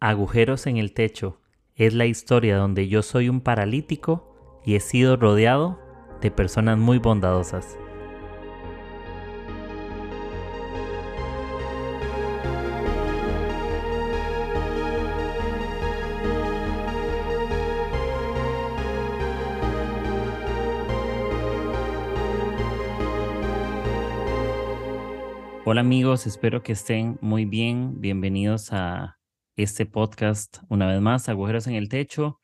Agujeros en el techo es la historia donde yo soy un paralítico y he sido rodeado de personas muy bondadosas. Hola amigos, espero que estén muy bien. Bienvenidos a este podcast una vez más, Agujeros en el Techo.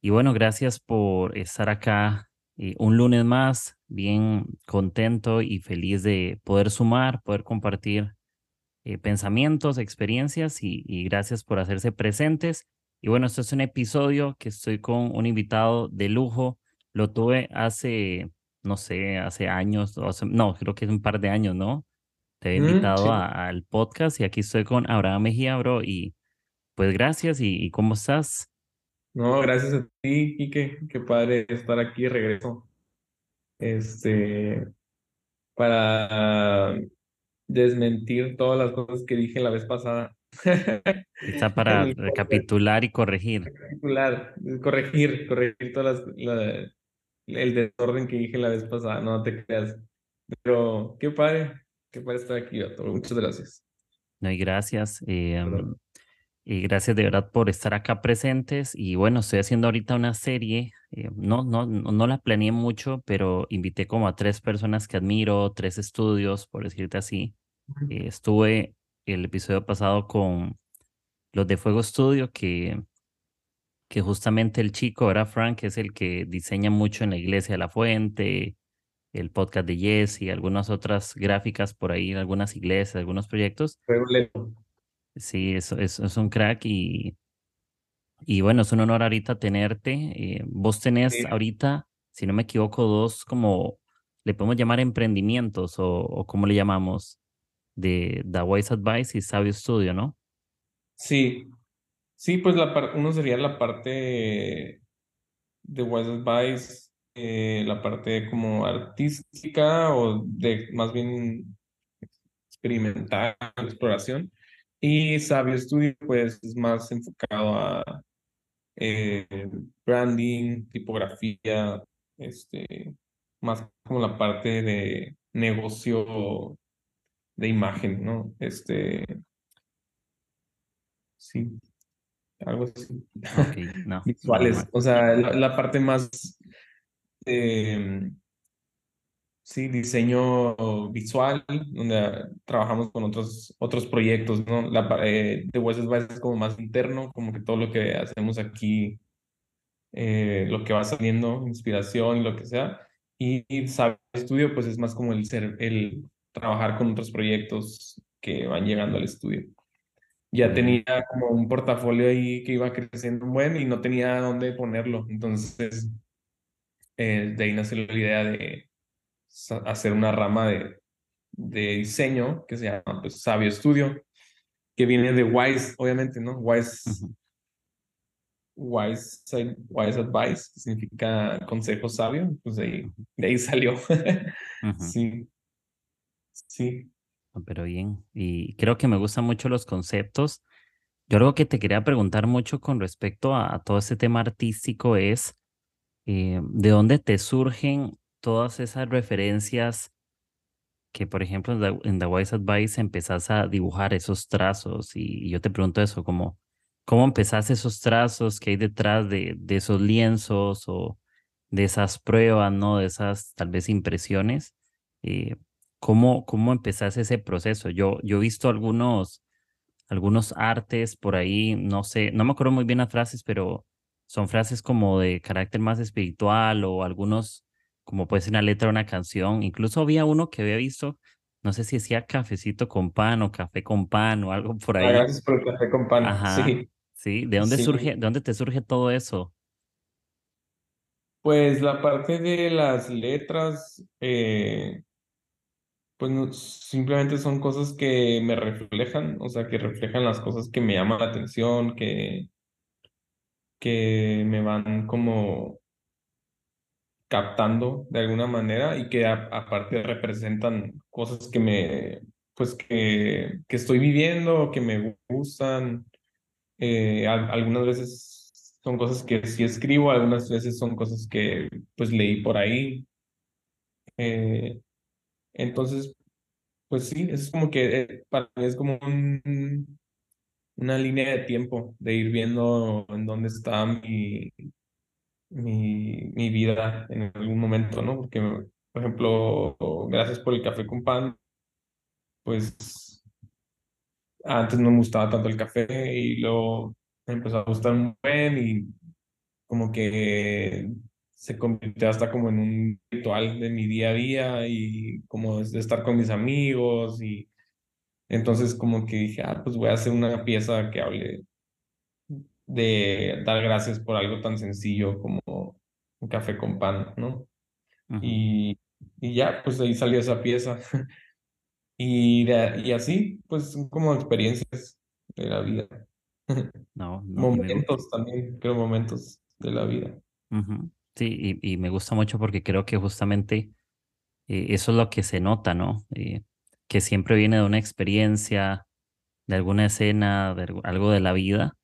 Y bueno, gracias por estar acá eh, un lunes más, bien contento y feliz de poder sumar, poder compartir eh, pensamientos, experiencias y, gracias por hacerse presentes. Y bueno, esto es un episodio que estoy con un invitado de lujo. Lo tuve hace, no sé, hace años, hace- no, creo que es un par de años, ¿no? Te he Mm, invitado sí. a- al podcast y aquí estoy con Abraham Mejía, bro. Y pues gracias. ¿Y, y cómo estás? No, gracias a ti, Quique. Qué padre estar aquí de regreso. Este, para desmentir todas las cosas que dije la vez pasada. Está para recapitular y corregir. particular. Corregir, corregir todas las, la- el desorden que dije la vez pasada. No te creas. Pero qué padre, qué padre estar aquí, vato. Muchas gracias. No, y gracias. eh, mm, y gracias de verdad por estar acá presentes. Y bueno, estoy haciendo ahorita una serie. eh, no, no, no, la planeé mucho, pero invité como a tres personas que admiro, tres estudios, por decirte así. Eh, estuve el episodio pasado con los de Fuego Studio, que que justamente el chico, era Frank, es el que diseña mucho en la iglesia de la Fuente, el podcast de Jesse y algunas otras gráficas por ahí en algunas iglesias, algunos proyectos. Sí, eso, eso es un crack y, y bueno, es un honor ahorita tenerte. Eh, vos tenés Sí. ahorita, si no me equivoco, dos como le podemos llamar emprendimientos o, o cómo le llamamos, de The Wise Advice y Sabio Studio, ¿no? Sí, sí, pues la uno sería la parte de Wise Advice, eh, la parte como artística o de más bien experimental, exploración. Y Sabio Studio, pues es más enfocado a eh, branding, tipografía, este, más como la parte de negocio de imagen, ¿no? Este, sí, algo así. Ok, no, Visuales, o sea, la, la parte más eh, Sí, diseño visual, donde trabajamos con otros, otros proyectos, ¿no? La, eh, de West es como más interno, como que todo lo que hacemos aquí, eh, lo que va saliendo, inspiración y lo que sea. Y, y Sabe Estudio, pues es más como el ser, el trabajar con otros proyectos que van llegando al estudio. Ya tenía como un portafolio ahí que iba creciendo buen y no tenía dónde ponerlo. Entonces, eh, de ahí nació la idea de hacer una rama de, de diseño que se llama pues, Sabio Studio, que viene de Wise, obviamente, ¿no? Wise, Wise, Side- Wise Advice, que significa consejo sabio, pues de ahí, de ahí salió. Sí, sí. No, Pero bien, y creo que me gustan mucho los conceptos. Yo algo que te quería preguntar mucho con respecto a, a todo este tema artístico es, eh, ¿de dónde te surgen todas esas referencias que, por ejemplo, en The, Wise Advice empezás a dibujar esos trazos? Y, y yo te pregunto eso, como, ¿cómo empezás esos trazos que hay detrás de, de esos lienzos o de esas pruebas, ¿no? De esas tal vez impresiones. Eh, ¿cómo, cómo empezás ese proceso? Yo, yo he visto algunos algunos artes por ahí, no sé, no me acuerdo muy bien las frases, pero son frases como de carácter más espiritual o algunos, como puede ser una letra de una canción. Incluso había uno que había visto, no sé si decía cafecito con pan o café con pan o algo por Ah, ahí. gracias por el café con pan. Ajá, Sí, sí, ¿de dónde sí. surge, de dónde te surge todo eso? Pues la parte de las letras, eh, pues no- simplemente son cosas que me reflejan, o sea, que reflejan las cosas que me llaman la atención, que, que me van como captando de alguna manera y que a- aparte representan cosas que me, pues que, que estoy viviendo, que me gustan. Eh, al- algunas veces son cosas que sí escribo, algunas veces son cosas que pues leí por ahí. Eh, entonces, pues sí, es como que eh, para mí es como un, una línea de tiempo de ir viendo en dónde está mi, mi, mi vida en algún momento, ¿no? Porque, por ejemplo, gracias por el café con pan, pues antes no me gustaba tanto el café y luego me empezó a gustar un buen y como que se convirtió hasta como en un ritual de mi día a día y como de estar con mis amigos y entonces como que dije, ah, pues voy a hacer una pieza que hable de dar gracias por algo tan sencillo como un café con pan, ¿no? Y, y ya, pues ahí salió esa pieza. Y, de- y así, pues son como experiencias de la vida. No, no, Momentos también, creo, momentos de la vida. Sí, y, y me gusta mucho porque creo que justamente eh, eso es lo que se nota, ¿no? Eh, que siempre viene de una experiencia, de alguna escena, de algo de la vida.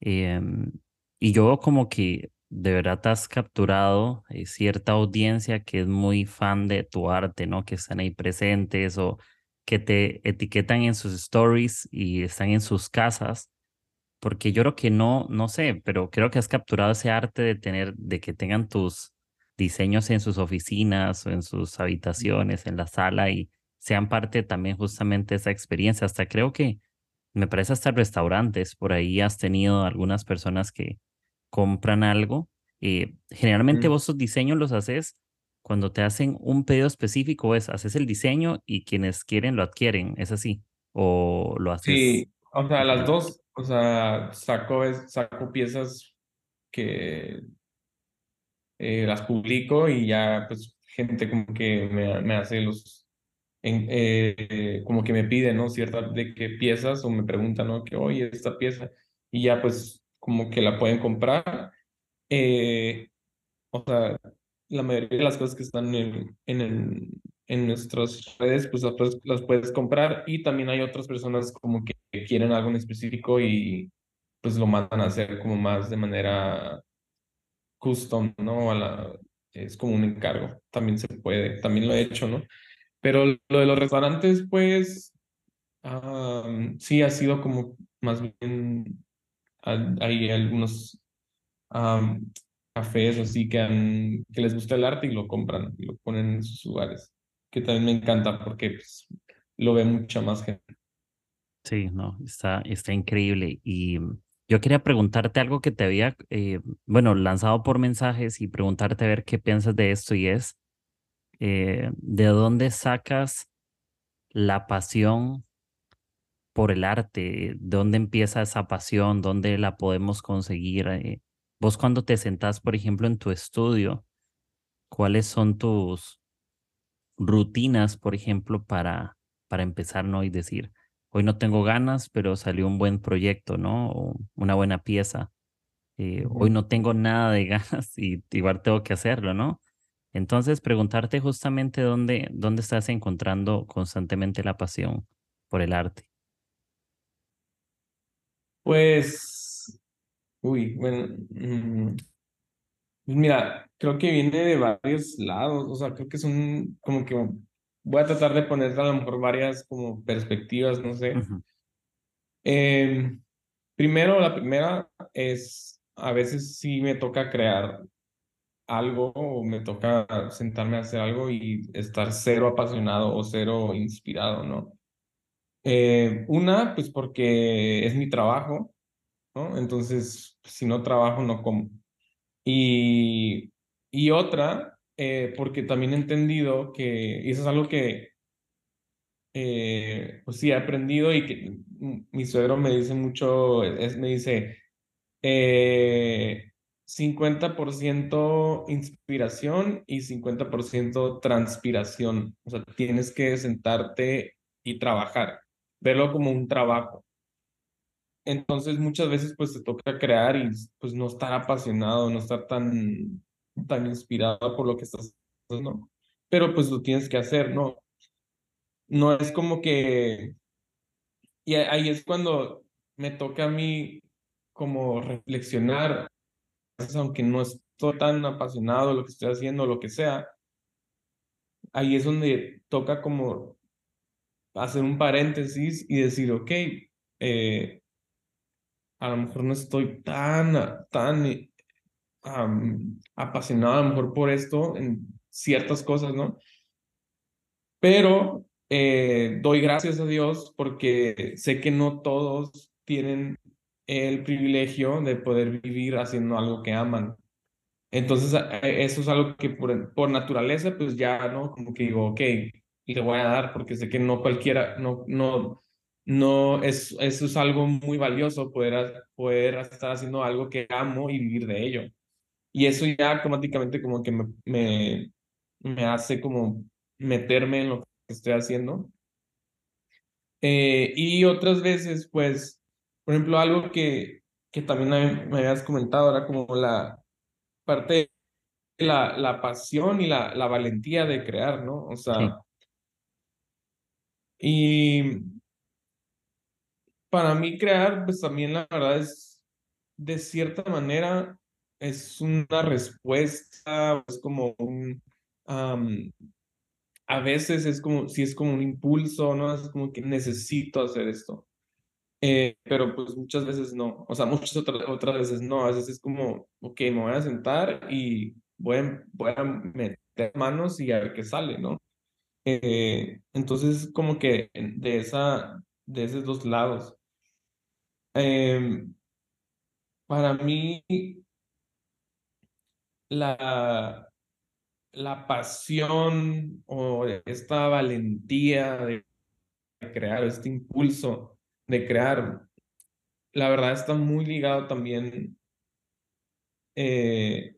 Em, y yo como que de verdad te has capturado eh, cierta audiencia que es muy fan de tu arte, ¿no? Que están ahí presentes o que te etiquetan en sus stories y están en sus casas porque yo creo que no, no sé, pero creo que has capturado ese arte de tener, de que tengan tus diseños en sus oficinas o en sus habitaciones, en la sala y sean parte también justamente de esa experiencia. Hasta creo que me parece hasta restaurantes, por ahí has tenido algunas personas que compran algo. eh, generalmente Mm. vos tus diseños los haces cuando te hacen un pedido específico, es haces el diseño y quienes quieren lo adquieren, es así, o lo haces Sí, o sea, las dos, o sea, saco, saco piezas que eh, las publico y ya, pues, gente como que me, me hace los, en- eh, como que me pide, ¿no? Cierta de qué piezas o me preguntan, ¿no? Que, oye, esta pieza, y ya, pues, como que la pueden comprar. Eh, o sea, la mayoría de las cosas que están en, en, en nuestras redes, pues las las puedes comprar y también hay otras personas como que quieren algo en específico y pues lo mandan a hacer como más de manera custom, ¿no? A es como un encargo, también se puede, también lo he hecho, ¿no? Pero lo de los restaurantes, pues, am, sí ha sido como más bien, ha- hay algunos am, cafés así que, que les gusta el arte y lo compran y lo ponen en sus lugares, que también me encanta porque pues, lo ve mucha más gente. Sí, no, está, está increíble. Y yo quería preguntarte algo que te había, eh, bueno, lanzado por mensajes y preguntarte a ver qué piensas de esto y es, eh, ¿de dónde sacas la pasión por el arte? ¿Dónde empieza esa pasión? ¿Dónde la podemos conseguir? Eh, vos cuando te sentás, por ejemplo, en tu estudio, ¿cuáles son tus rutinas, por ejemplo, para, para empezar, ¿no? Y decir, hoy no tengo ganas, pero salió un buen proyecto, ¿no? O una buena pieza. Eh, hoy no tengo nada de ganas y igual tengo que hacerlo, ¿no? Entonces, preguntarte justamente dónde, dónde estás encontrando constantemente la pasión por el arte. Pues, uy, bueno, mm, pues mira, creo que viene de varios lados, o sea, creo que son como que voy a tratar de poner a lo mejor varias como perspectivas, no sé. Em, primero, la primera es, a veces sí me toca crear algo o me toca sentarme a hacer algo y estar cero apasionado o cero inspirado, ¿no? Eh, una, pues porque es mi trabajo, ¿no? Entonces, si no trabajo, no como. Y, y otra, eh, porque también he entendido que, y eso es algo que, eh, pues sí, he aprendido y que mm, mi suegro me dice mucho, es, me dice, eh, 50% inspiración y 50% transpiración. O sea, tienes que sentarte y trabajar, verlo como un trabajo. Entonces muchas veces pues te toca crear y pues no estar apasionado, no estar tan, tan inspirado por lo que estás haciendo, pero pues lo tienes que hacer, ¿no? No es como que, y ahí es cuando me toca a mí como reflexionar, aunque no estoy tan apasionado de lo que estoy haciendo, lo que sea, ahí es donde toca como hacer un paréntesis y decir, ok, eh, a lo mejor no estoy tan, tan apasionado a lo mejor por esto en ciertas cosas, ¿no? Pero eh, doy gracias a Dios porque sé que no todos tienen el privilegio de poder vivir haciendo algo que aman. Entonces, eso es algo que por, por naturaleza, pues ya, ¿no? Como que digo, ok, le voy a dar porque sé que no cualquiera, no, no, no, es, eso es algo muy valioso, poder, poder estar haciendo algo que amo y vivir de ello. Y eso ya automáticamente como que me, me, me hace como meterme en lo que estoy haciendo. Eh, y otras veces, pues, por ejemplo, algo que, que también me habías comentado era como la parte de la, la pasión y la, la valentía de crear, ¿no? O sea, y para mí crear, pues también la verdad es, de cierta manera, es una respuesta, es como un, a veces es como, si es como un impulso, ¿no? Es como que necesito hacer esto. Eh, pero pues muchas veces no, o sea, muchas otras, otras veces no, a veces es como, ok, me voy a sentar y voy a, voy a meter manos y a ver qué sale, ¿no? Eh, entonces, como que de, esa, de esos dos lados. Em, para mí, la, la pasión o esta valentía de crear, este impulso de crear, la verdad está muy ligado también. Eh,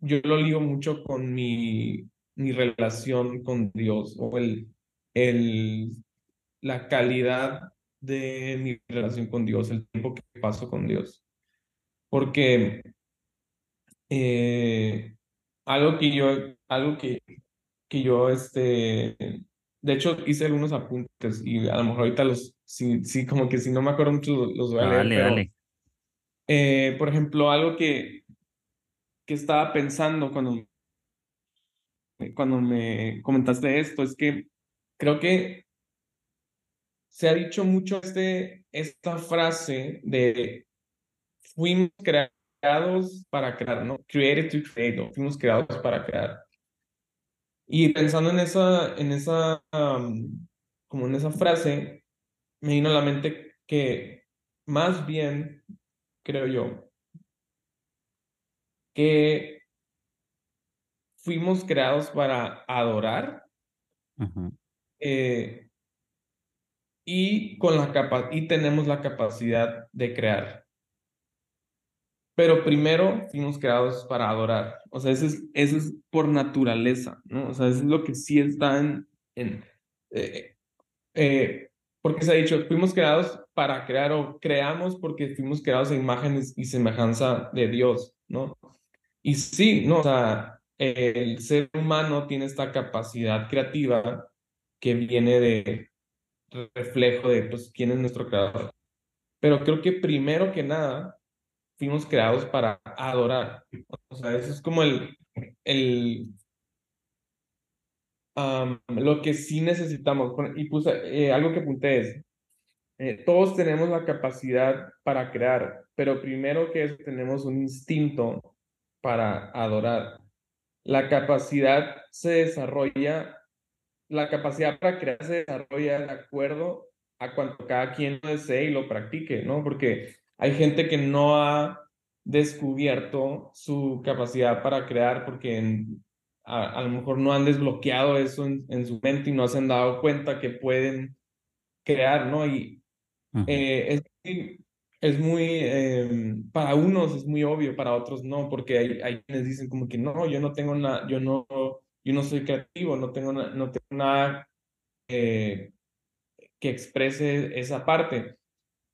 yo lo ligo mucho con mi, mi relación con Dios o el, el, la calidad de mi relación con Dios, el tiempo que paso con Dios. Porque eh, algo que yo, algo que, que yo, este, de hecho hice algunos apuntes y a lo mejor ahorita los, sí, sí como que si no me acuerdo mucho los, voy a leer. Dale, dale. Eh, por ejemplo, algo que, que estaba pensando cuando, cuando me comentaste esto es que creo que se ha dicho mucho este, esta frase de fuimos creados para crear, ¿no? Created to create, Fuimos creados para crear. Y pensando en esa, en esa, como en esa frase, me vino a la mente que más bien, creo yo, que fuimos creados para adorar eh, y, con la capa y tenemos la capacidad de crear. Pero primero fuimos creados para adorar. O sea, eso es, eso es por naturaleza, ¿no? O sea, eso es lo que sí está en... en eh, eh, porque se ha dicho, fuimos creados para crear o creamos porque fuimos creados en imágenes y semejanza de Dios, ¿no? Y sí, ¿no? O sea, el ser humano tiene esta capacidad creativa que viene de reflejo de, pues, quién es nuestro creador. Pero creo que primero que nada, fuimos creados para adorar. O sea, eso es como el, el lo que sí necesitamos. Y puse eh, algo que apunté es, eh, todos tenemos la capacidad para crear, pero primero que eso tenemos un instinto para adorar. La capacidad se desarrolla, la capacidad para crear se desarrolla de acuerdo a cuanto cada quien desee y lo practique, ¿no? Porque hay gente que no ha descubierto su capacidad para crear porque a, lo mejor no han desbloqueado eso en, su mente y no se han dado cuenta que pueden crear, ¿no? Y eh, es, es, muy, em, para unos es muy obvio, para otros no, porque hay, hay quienes dicen como que no, yo no tengo nada, yo no, yo no soy creativo, no tengo, no tengo nada eh, que exprese esa parte.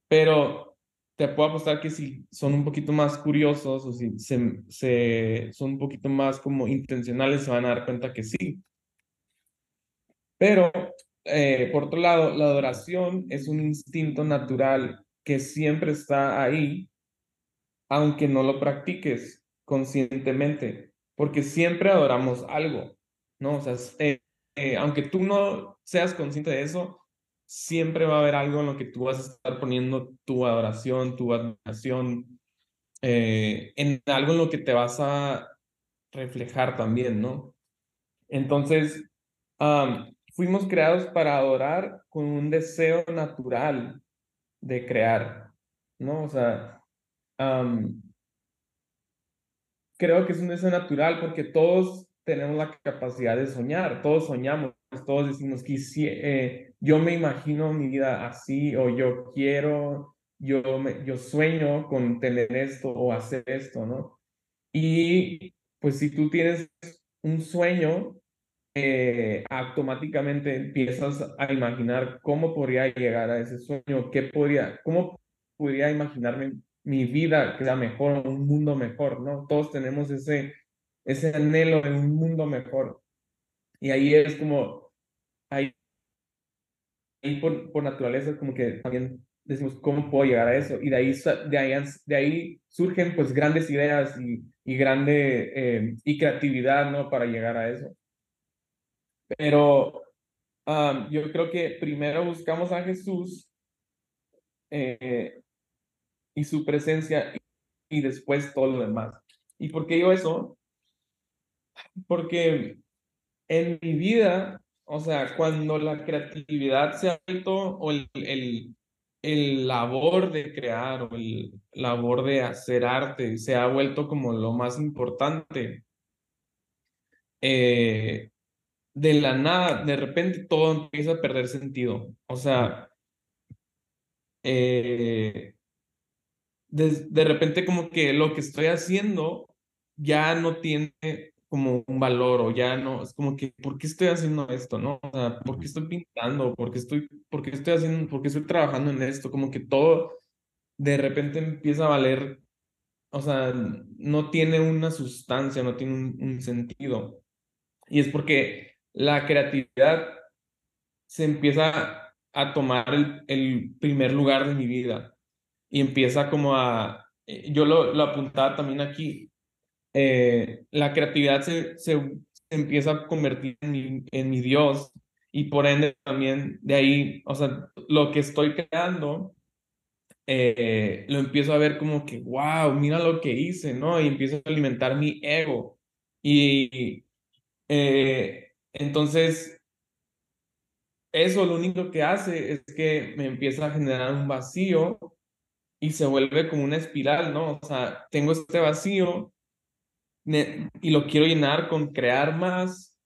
Pero te puedo apostar que si son un poquito más curiosos o si se, se, son un poquito más como intencionales, se van a dar cuenta que sí. Pero, eh, por otro lado, la adoración es un instinto natural que siempre está ahí, aunque no lo practiques conscientemente, porque siempre adoramos algo, ¿no? O sea, eh, eh, aunque tú no seas consciente de eso, siempre va a haber algo en lo que tú vas a estar poniendo tu adoración, tu admiración, eh, en algo en lo que te vas a reflejar también, ¿no? Entonces, fuimos creados para adorar con un deseo natural de crear, ¿no? O sea, creo que es un deseo natural porque todos tenemos la capacidad de soñar, todos soñamos, todos decimos que eh, yo me imagino mi vida así o yo quiero, yo, me, yo sueño con tener esto o hacer esto, ¿no? Y pues si tú tienes un sueño, eh, automáticamente empiezas a imaginar cómo podría llegar a ese sueño, qué podría, cómo podría imaginarme mi vida que sea mejor, un mundo mejor, ¿no? Todos tenemos ese, ese anhelo de un mundo mejor. Y ahí es como, ahí, ahí por, por naturaleza como que también decimos, ¿cómo puedo llegar a eso? Y de ahí, de ahí, de ahí surgen pues grandes ideas y, y grande eh, y creatividad, ¿no? Para llegar a eso. Pero yo creo que primero buscamos a Jesús eh, y su presencia y después todo lo demás. ¿Y por qué digo eso? Porque en mi vida, o sea, cuando la creatividad se ha vuelto, o el, el, el labor de crear, o el labor de hacer arte, se ha vuelto como lo más importante, eh, de la nada, de repente todo empieza a perder sentido. O sea, eh, de, repente como que lo que estoy haciendo ya no tiene como un valor o ya no, es como que, ¿por qué estoy haciendo esto? ¿No? O sea, ¿por qué estoy pintando? ¿Por qué estoy, por qué estoy haciendo, por qué estoy trabajando en esto? Como que todo de repente empieza a valer, o sea, no tiene una sustancia, no tiene un sentido. Y es porque la creatividad se empieza a tomar el, primer lugar de mi vida y empieza como a, eh, yo lo, lo apuntaba también aquí, eh, la creatividad se, se, empieza a convertir en mi, en mi Dios y por ende también de ahí, o sea, lo que estoy creando, eh, lo empiezo a ver como que, wow, mira lo que hice, ¿no? Y empiezo a alimentar mi ego. Y entonces, eso lo único que hace es que me empieza a generar un vacío y se vuelve como una espiral, ¿no? O sea, tengo este vacío y lo quiero llenar con crear más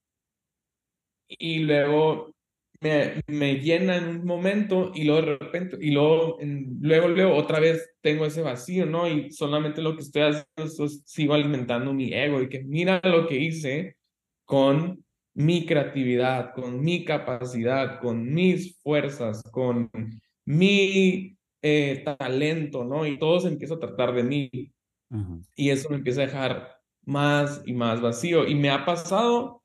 y luego me, me llena en un momento y luego de repente, y luego, luego, luego otra vez tengo ese vacío, ¿no? Y solamente lo que estoy haciendo es sigo alimentando mi ego y que mira lo que hice con mi creatividad, con mi capacidad, con mis fuerzas, con mi eh, talento, ¿no? Y todo se empieza a tratar de mí. Y eso me empieza a dejar más y más vacío. Y me ha pasado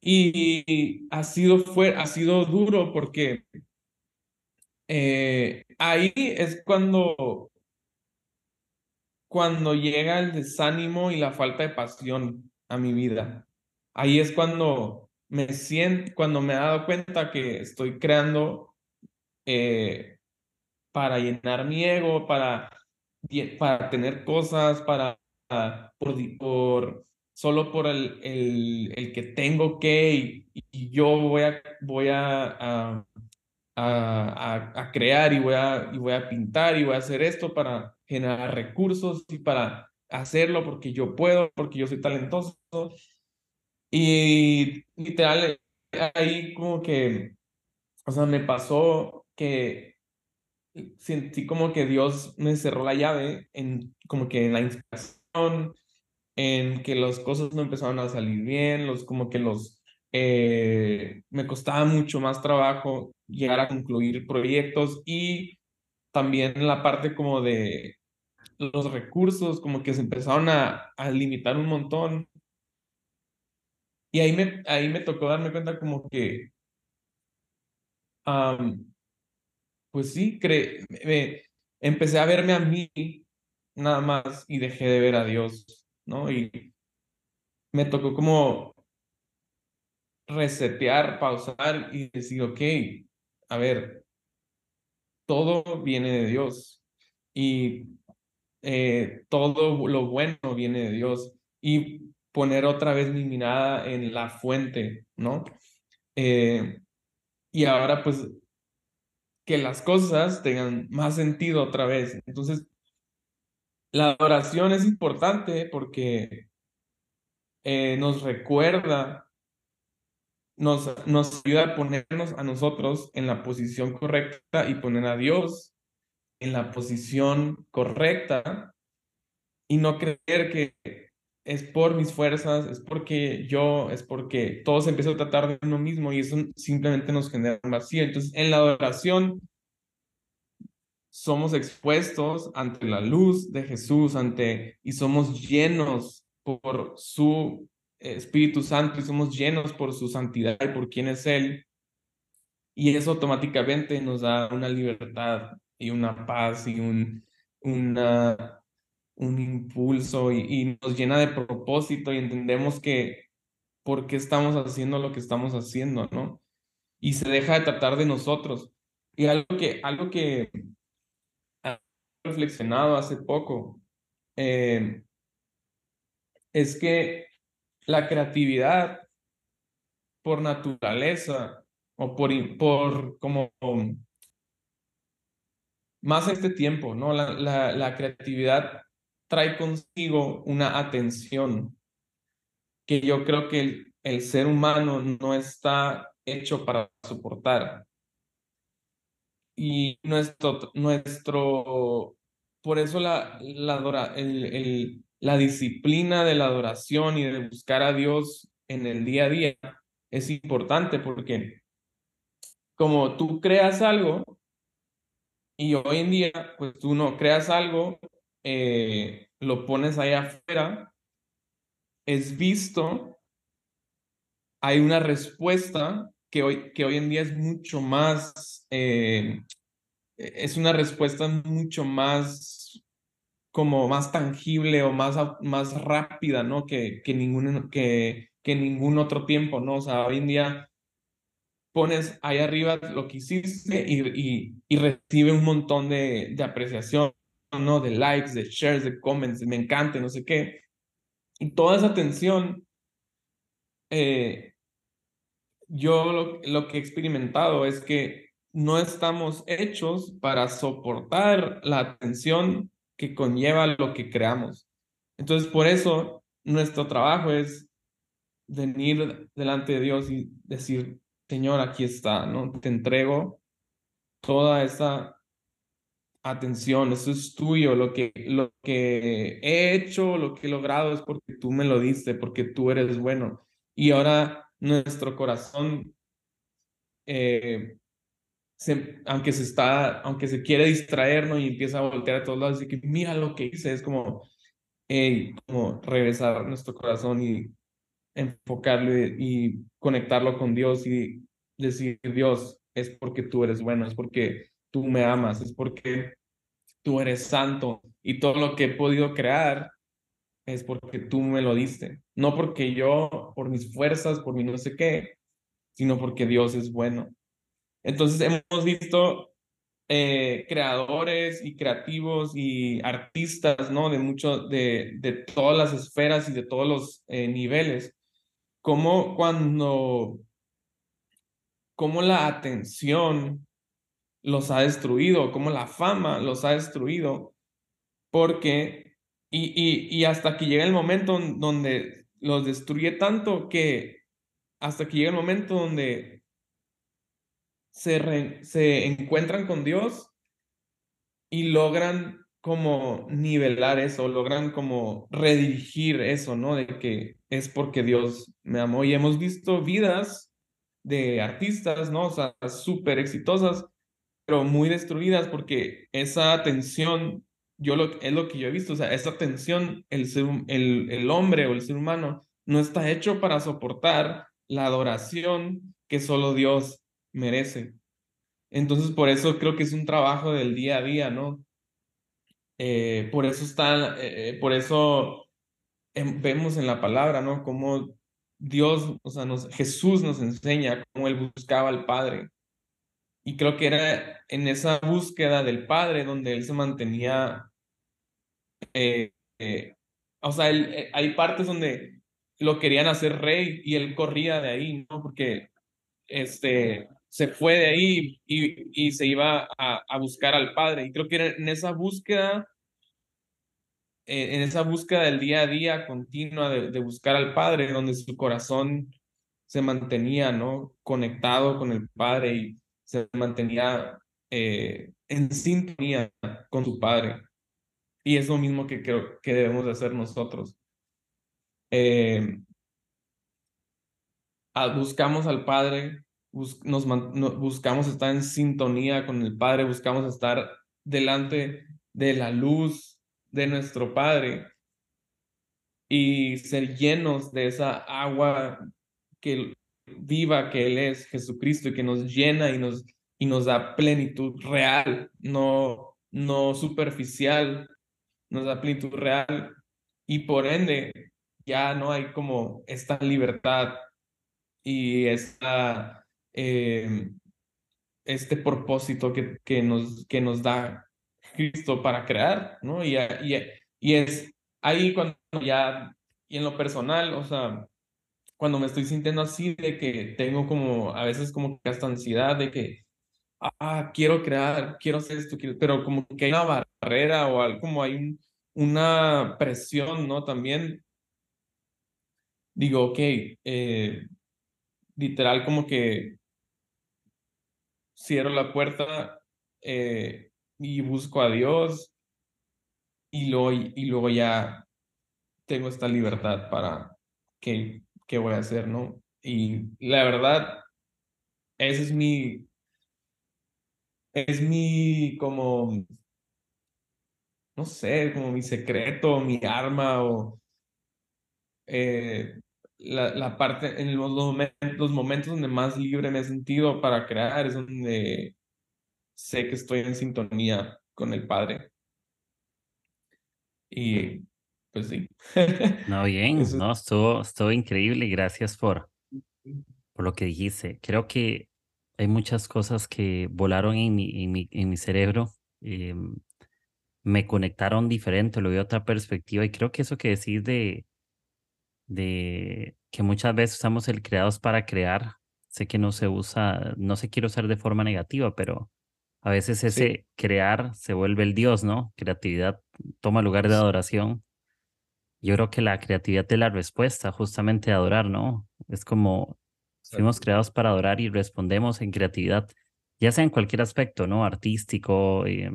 y ha sido, fue, ha sido duro porque eh, ahí es cuando, cuando llega el desánimo y la falta de pasión a mi vida ahí es cuando me siento, cuando me he dado cuenta que estoy creando eh, para llenar mi ego, para, para tener cosas, para, por, solo por el, el, el, que tengo que y, yo voy a, voy a, a, a, crear y voy a, y voy a pintar y voy a hacer esto para generar recursos y para hacerlo porque yo puedo, porque yo soy talentoso. Y literal, ahí como que, o sea, me pasó que sentí como que Dios me cerró la llave en como que en la inspiración, en que las cosas no empezaron a salir bien, los como que los eh, me costaba mucho más trabajo llegar a concluir proyectos y también la parte como de los recursos como que se empezaron a, limitar un montón. Y ahí me, ahí me tocó darme cuenta como que, pues sí, cre me, empecé a verme a mí nada más y dejé de ver a Dios, ¿no? Y me tocó como resetear, pausar y decir, ok, a ver, todo viene de Dios y eh, todo lo bueno viene de Dios y poner otra vez mi mirada en la fuente, ¿no? Eh, y ahora pues que las cosas tengan más sentido otra vez. Entonces, la oración es importante porque eh, nos recuerda, nos, nos ayuda a ponernos a nosotros en la posición correcta y poner a Dios en la posición correcta y no creer que es por mis fuerzas, es porque yo, es porque todo se empieza a tratar de uno mismo y eso simplemente nos genera un vacío. Entonces, en la adoración somos expuestos ante la luz de Jesús, ante y somos llenos por su Espíritu Santo y somos llenos por su santidad y por quién es Él. Y eso automáticamente nos da una libertad y una paz y un, una, un impulso y, y nos llena de propósito y entendemos que por qué estamos haciendo lo que estamos haciendo, ¿no? Y se deja de tratar de nosotros. Y algo que, algo que reflexionado hace poco eh, es que la creatividad por naturaleza o por, por como más este tiempo, ¿no? La, la, la creatividad trae consigo una atención que yo creo que el, el ser humano no está hecho para soportar. Y nuestro, nuestro por eso la, la, la disciplina de la adoración y de buscar a Dios en el día a día es importante porque como tú creas algo y hoy en día pues tú no creas algo eh, lo pones ahí afuera, es visto, hay una respuesta que hoy, que hoy en día es mucho más, eh, es una respuesta mucho más como más tangible o más, más rápida, ¿no? Que, que, ningún, que, que ningún otro tiempo, ¿no? O sea, hoy en día pones ahí arriba lo que hiciste y, y, y recibe un montón de, de apreciación, ¿no? De likes, de shares, de comments, me encanta, no sé qué. Y toda esa atención, eh, yo lo, lo que he experimentado es que no estamos hechos para soportar la atención que conlleva lo que creamos. Entonces, por eso nuestro trabajo es venir delante de Dios y decir, Señor, aquí está, ¿no? Te entrego toda esa atención, eso es tuyo, lo que, lo que he hecho, lo que he logrado es porque tú me lo diste, porque tú eres bueno. Y ahora nuestro corazón, eh, aunque se está, aunque se quiere distraernos y empieza a voltear a todos lados y que mira lo que hice, es como, como regresar nuestro corazón y enfocarlo y conectarlo con Dios y decir, Dios, es porque tú eres bueno, es porque tú me amas, es porque tú eres santo y todo lo que he podido crear es porque tú me lo diste, no porque yo, por mis fuerzas, por mi no sé qué, sino porque Dios es bueno. Entonces hemos visto eh, creadores y creativos y artistas, ¿no? De mucho, de, de todas las esferas y de todos los eh, niveles, como cuando, como la atención los ha destruido, como la fama los ha destruido, porque, y, y, hasta que llega el momento donde los destruye tanto que, hasta que llega el momento donde se, se encuentran con Dios y logran como nivelar eso, logran como redirigir eso, ¿no? De que es porque Dios me amó y hemos visto vidas de artistas, ¿no? O sea, súper exitosas, pero muy destruidas porque esa atención, yo lo, es lo que yo he visto, o sea, esa atención, el, ser, el, el hombre o el ser humano no está hecho para soportar la adoración que solo Dios merece. Entonces, por eso creo que es un trabajo del día a día, ¿no? Eh, por eso está, eh, por eso vemos en la palabra, ¿no? Cómo Dios, o sea, Jesús nos enseña cómo él buscaba al Padre. Y creo que era en esa búsqueda del Padre donde él se mantenía, eh, eh, o sea, eh, hay partes donde lo querían hacer rey y él corría de ahí, ¿no? Porque este, se fue de ahí y, y se iba a, a, buscar al Padre. Y creo que en esa búsqueda en esa búsqueda del día a día continua de, buscar al Padre, donde su corazón se mantenía, ¿no? Conectado con el Padre y se mantenía eh, en sintonía con su Padre. Y es lo mismo que creo que debemos de hacer nosotros. Eh, buscamos al Padre, buscamos estar en sintonía con el Padre, buscamos estar delante de la luz de nuestro Padre y ser llenos de esa agua que viva que Él es, Jesucristo, y que nos llena y nos, y nos da plenitud real, no, no superficial, nos da plenitud real. Y por ende, ya no hay como esta libertad y esta, eh, este propósito que, que, nos, que nos da Cristo para crear, ¿no? Y, y, y es ahí cuando ya, y en lo personal, o sea, cuando me estoy sintiendo así, de que tengo como, a veces como que hasta ansiedad de que, ah, quiero crear, quiero hacer esto, pero como que hay una barrera o algo, como hay una presión, ¿no? También digo, ok, eh, literal como que cierro la puerta, eh, y busco a Dios y luego, y luego ya tengo esta libertad para qué, qué voy a hacer, ¿no? Y la verdad, ese es mi, es mi como, no sé, como mi secreto, mi arma o eh, la, la, parte, en los, los momentos donde más libre me he sentido para crear es donde sé que estoy en sintonía con el Padre. Y pues sí. No, bien, no, estuvo, estuvo increíble. Gracias por, por lo que dijiste. Creo que hay muchas cosas que volaron en mi, en mi, en mi cerebro. Em, me conectaron diferente, lo vi a otra perspectiva. Y creo que eso que decís de, de que muchas veces usamos el creados para crear, sé que no se usa, no se quiere usar de forma negativa, pero a veces ese crear se vuelve el Dios, ¿no? Creatividad toma lugar de adoración. Yo creo que la creatividad es la respuesta justamente a adorar, ¿no? Es como fuimos creados para adorar y respondemos en creatividad, ya sea en cualquier aspecto, ¿no? Artístico, eh,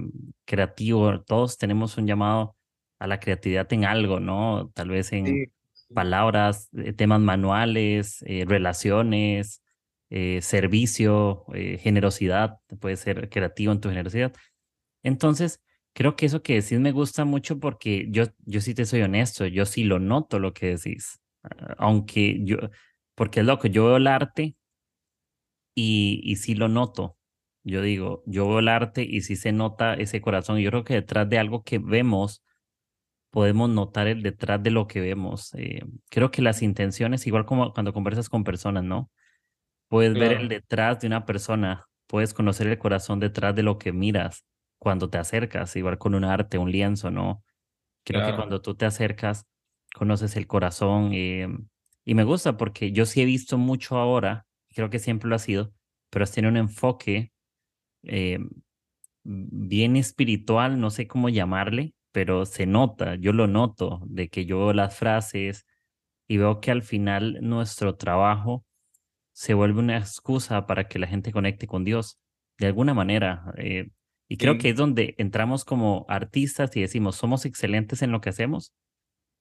creativo, todos tenemos un llamado a la creatividad en algo, ¿no? Tal vez en palabras, eh, temas manuales, eh, relaciones, eh, servicio, eh, generosidad, puedes ser creativo en tu generosidad. Entonces, creo que eso que decís me gusta mucho porque yo, yo sí te soy honesto, yo sí lo noto lo que decís, aunque yo, porque es loco, yo veo el arte y, y sí lo noto. Yo digo, yo veo el arte y sí se nota ese corazón. Yo creo que detrás de algo que vemos, podemos notar el detrás de lo que vemos. Eh, creo que las intenciones, igual como cuando conversas con personas, ¿no? Puedes ver el detrás de una persona, puedes conocer el corazón detrás de lo que miras cuando te acercas, igual con un arte, un lienzo, ¿no? Creo que cuando tú te acercas, conoces el corazón eh, y me gusta porque yo sí he visto mucho ahora, creo que siempre lo ha sido, pero tiene un enfoque eh, bien espiritual, no sé cómo llamarle, pero se nota, yo lo noto, de que yo veo las frases y veo que al final nuestro trabajo se vuelve una excusa para que la gente conecte con Dios de alguna manera. Eh, y creo que es donde entramos como artistas y decimos, somos excelentes en lo que hacemos,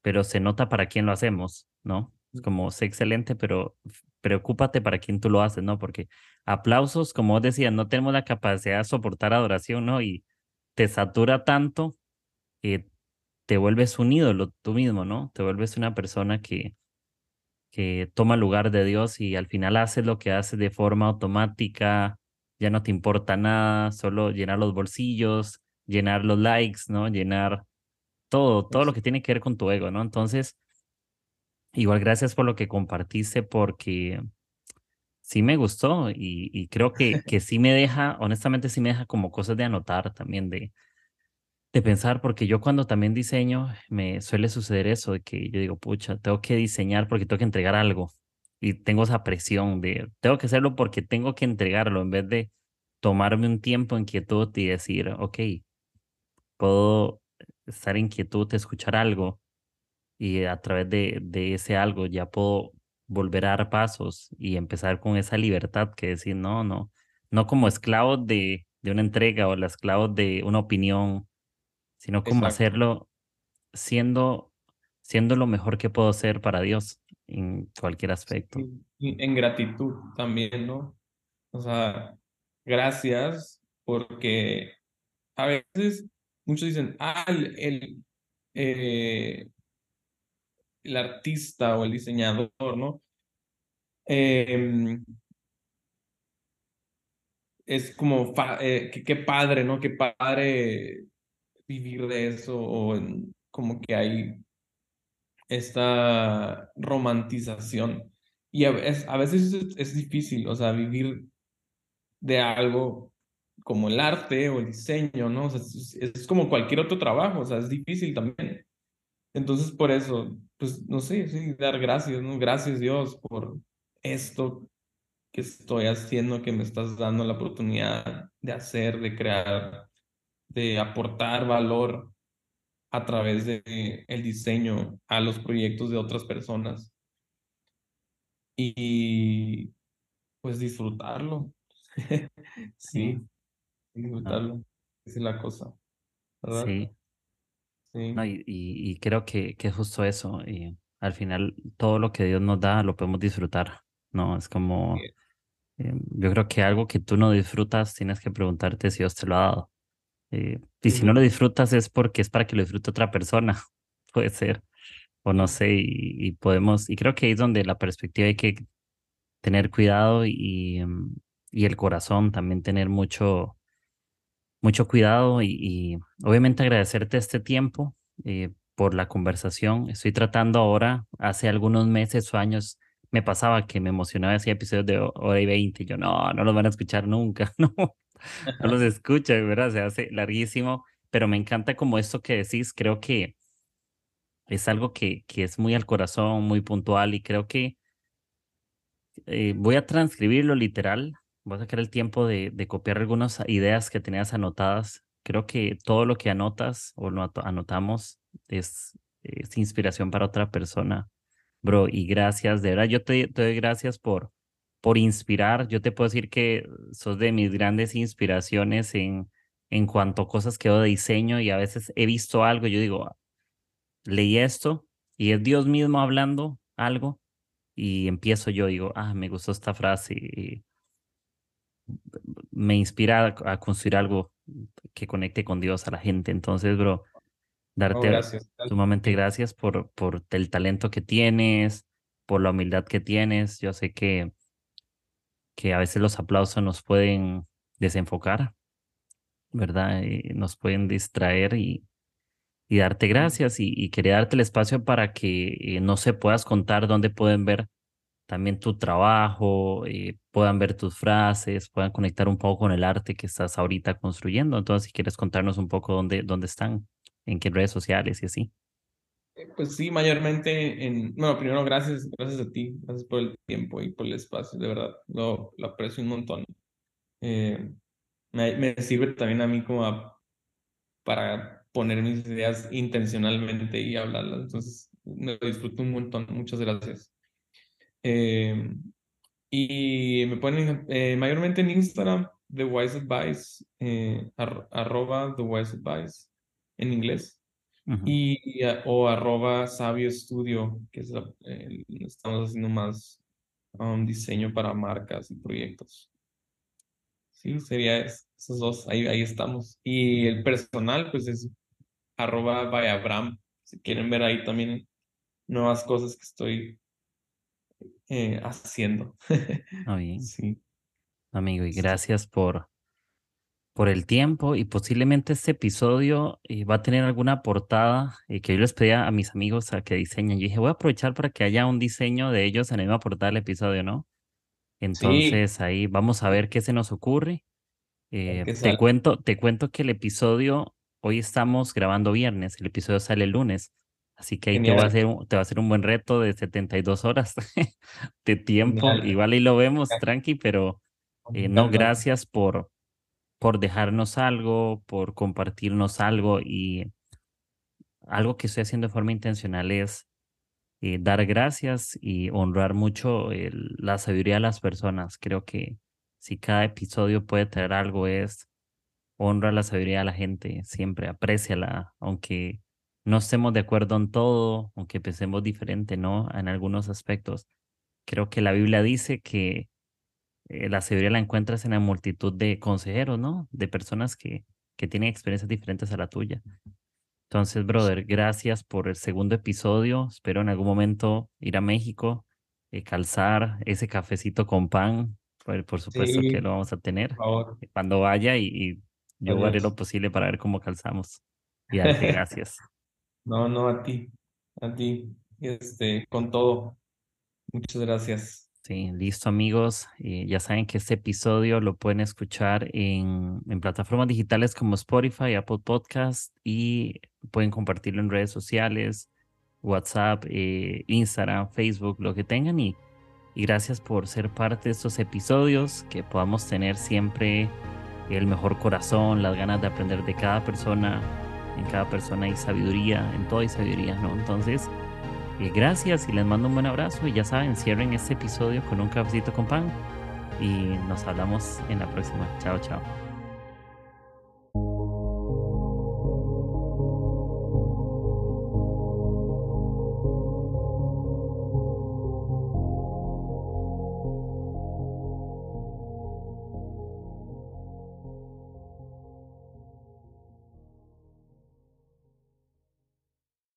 pero se nota para quién lo hacemos, ¿no? Es como, sé excelente, pero preocúpate para quién tú lo haces, ¿no? Porque aplausos, como vos decías, no tenemos la capacidad de soportar adoración, ¿no? Y te satura tanto que te vuelves un ídolo tú mismo, ¿no? Te vuelves una persona que, que toma lugar de Dios y al final haces lo que haces de forma automática, ya no te importa nada, solo llenar los bolsillos, llenar los likes, ¿no? Llenar todo, todo lo que tiene que ver con tu ego, ¿no? Entonces, igual gracias por lo que compartiste porque sí me gustó y, y creo que, que sí me deja, honestamente sí me deja como cosas de anotar también, de, de pensar, porque yo cuando también diseño me suele suceder eso, de que yo digo, pucha, tengo que diseñar porque tengo que entregar algo y tengo esa presión de, tengo que hacerlo porque tengo que entregarlo en vez de tomarme un tiempo en quietud y decir, ok, puedo estar en quietud, escuchar algo y a través de, de ese algo ya puedo volver a dar pasos y empezar con esa libertad que decir, no, no, no como esclavo de, de una entrega o la esclavo de una opinión, sino como exacto. hacerlo siendo, siendo lo mejor que puedo ser para Dios en cualquier aspecto. Y en gratitud también, ¿no? O sea, gracias porque a veces muchos dicen, ah, el, el, eh, el artista o el diseñador, ¿no? Em, es como, eh, qué, padre, ¿no? Qué padre vivir de eso o como que hay esta romantización. Y a veces, a veces es, es difícil, o sea, vivir de algo como el arte o el diseño, ¿no? O sea, es, es como cualquier otro trabajo, o sea, es difícil también. Entonces, por eso, pues, no sé, sí, dar gracias, ¿no? Gracias Dios por esto que estoy haciendo, que me estás dando la oportunidad de hacer, de crear, de aportar valor a través de el diseño a los proyectos de otras personas y pues disfrutarlo. Sí, disfrutarlo. Esa es la cosa, ¿verdad? sí, no, y, y, y creo que, que es justo eso. Y al final, todo lo que Dios nos da lo podemos disfrutar, ¿no? Es como, eh, yo creo que algo que tú no disfrutas, tienes que preguntarte si Dios te lo ha dado. Eh, y si no lo disfrutas es porque es para que lo disfrute otra persona, puede ser, o no sé, y, y podemos, y creo que ahí es donde la perspectiva hay que tener cuidado y, em, y el corazón también tener mucho, mucho cuidado y, y obviamente agradecerte este tiempo eh, por la conversación. Estoy tratando ahora, hace algunos meses o años me pasaba que me emocionaba hacía episodios de ho- hora y veinte. Yo no, no los van a escuchar nunca, no, no los escucha, ¿verdad? Se hace larguísimo, pero me encanta como esto que decís, creo que es algo que, que es muy al corazón, muy puntual y creo que eh, voy a transcribirlo literal. Voy a sacar el tiempo de, de copiar algunas ideas que tenías anotadas. Creo que todo lo que anotas o lo anotamos es, es inspiración para otra persona, bro. Y gracias, de verdad, yo te, te doy gracias por, por inspirar. Yo te puedo decir que sos de mis grandes inspiraciones en, en cuanto a cosas que yo de diseño y a veces he visto algo, yo digo, leí esto y es Dios mismo hablando algo y empiezo yo, digo, ah, me gustó esta frase y me inspira a, a construir algo que conecte con Dios a la gente. Entonces, bro, Oh, darte gracias. sumamente gracias por, por el talento que tienes, por la humildad que tienes. Yo sé que, que a veces los aplausos nos pueden desenfocar, ¿verdad? Y nos pueden distraer y, y darte gracias y, y quería darte el espacio para que, eh, no se puedas contar dónde pueden ver también tu trabajo, eh, puedan ver tus frases, puedan conectar un poco con el arte que estás ahorita construyendo. Entonces, si quieres contarnos un poco dónde, dónde están, en qué redes sociales y así. Pues sí, mayormente en, bueno, primero gracias, gracias a ti, gracias por el tiempo y por el espacio, de verdad, lo, lo aprecio un montón. Eh, me, me sirve también a mí como a- para poner mis ideas intencionalmente y hablarlas, entonces me lo disfruto un montón, muchas gracias. Eh, y me ponen eh, mayormente en Instagram, The Wise Advice, eh, ar- arroba The Wise Advice en inglés. Ujú. y o arroba Sabio Estudio, que es la- estamos haciendo más um, diseño para marcas y proyectos. Sí, sería es- esos dos, ahí, ahí estamos. Y el personal, pues es arroba Vayabram, si quieren ver ahí también nuevas cosas que estoy eh, haciendo. Ah, bien, Sí, amigo, y gracias por, por el tiempo y posiblemente este episodio eh, va a tener alguna portada eh, que yo les pedía a mis amigos a que diseñen. Yo dije, voy a aprovechar para que haya un diseño de ellos en la misma portada del episodio, ¿no? Sí, Entonces ahí vamos a ver qué se nos ocurre. te cuento, te cuento que el episodio, hoy estamos grabando viernes, el episodio sale el lunes, así que ahí te voy a Genial, hacer te va a hacer un buen reto de 72 horas de tiempo. genial. Igual ahí lo vemos, tranqui, pero eh, no, gracias por, por dejarnos algo, por compartirnos algo y algo que estoy haciendo de forma intencional es eh, dar gracias y honrar mucho la sabiduría de las personas. Creo que si cada episodio puede traer algo es honra la sabiduría de la gente, siempre apréciala, aunque no estemos de acuerdo en todo, aunque pensemos diferente, ¿no? En algunos aspectos. Creo que la Biblia dice que eh, la sabiduría la encuentras en la multitud de consejeros, ¿no? De personas que, que tienen experiencias diferentes a la tuya. Entonces, brother, gracias por el segundo episodio. Espero en algún momento ir a México, eh, calzar ese cafecito con pan. Por, por supuesto que Sí, lo vamos a por tener favor. cuando vaya y, y yo haré lo posible para ver cómo calzamos y darte gracias. No, no, a ti, a ti, este, con todo. Muchas gracias. Sí, listo amigos. Eh, ya saben que este episodio lo pueden escuchar en, en plataformas digitales como Spotify, Apple Podcast y pueden compartirlo en redes sociales, WhatsApp, eh, Instagram, Facebook, lo que tengan. Y, y gracias por ser parte de estos episodios, que podamos tener siempre el mejor corazón, las ganas de aprender de cada persona. En cada persona hay sabiduría, en todo hay sabiduría, ¿no? Entonces... Eh, gracias y les mando un buen abrazo y ya saben, cierren este episodio con un cafecito con pan y nos hablamos en la próxima. Chao, chao.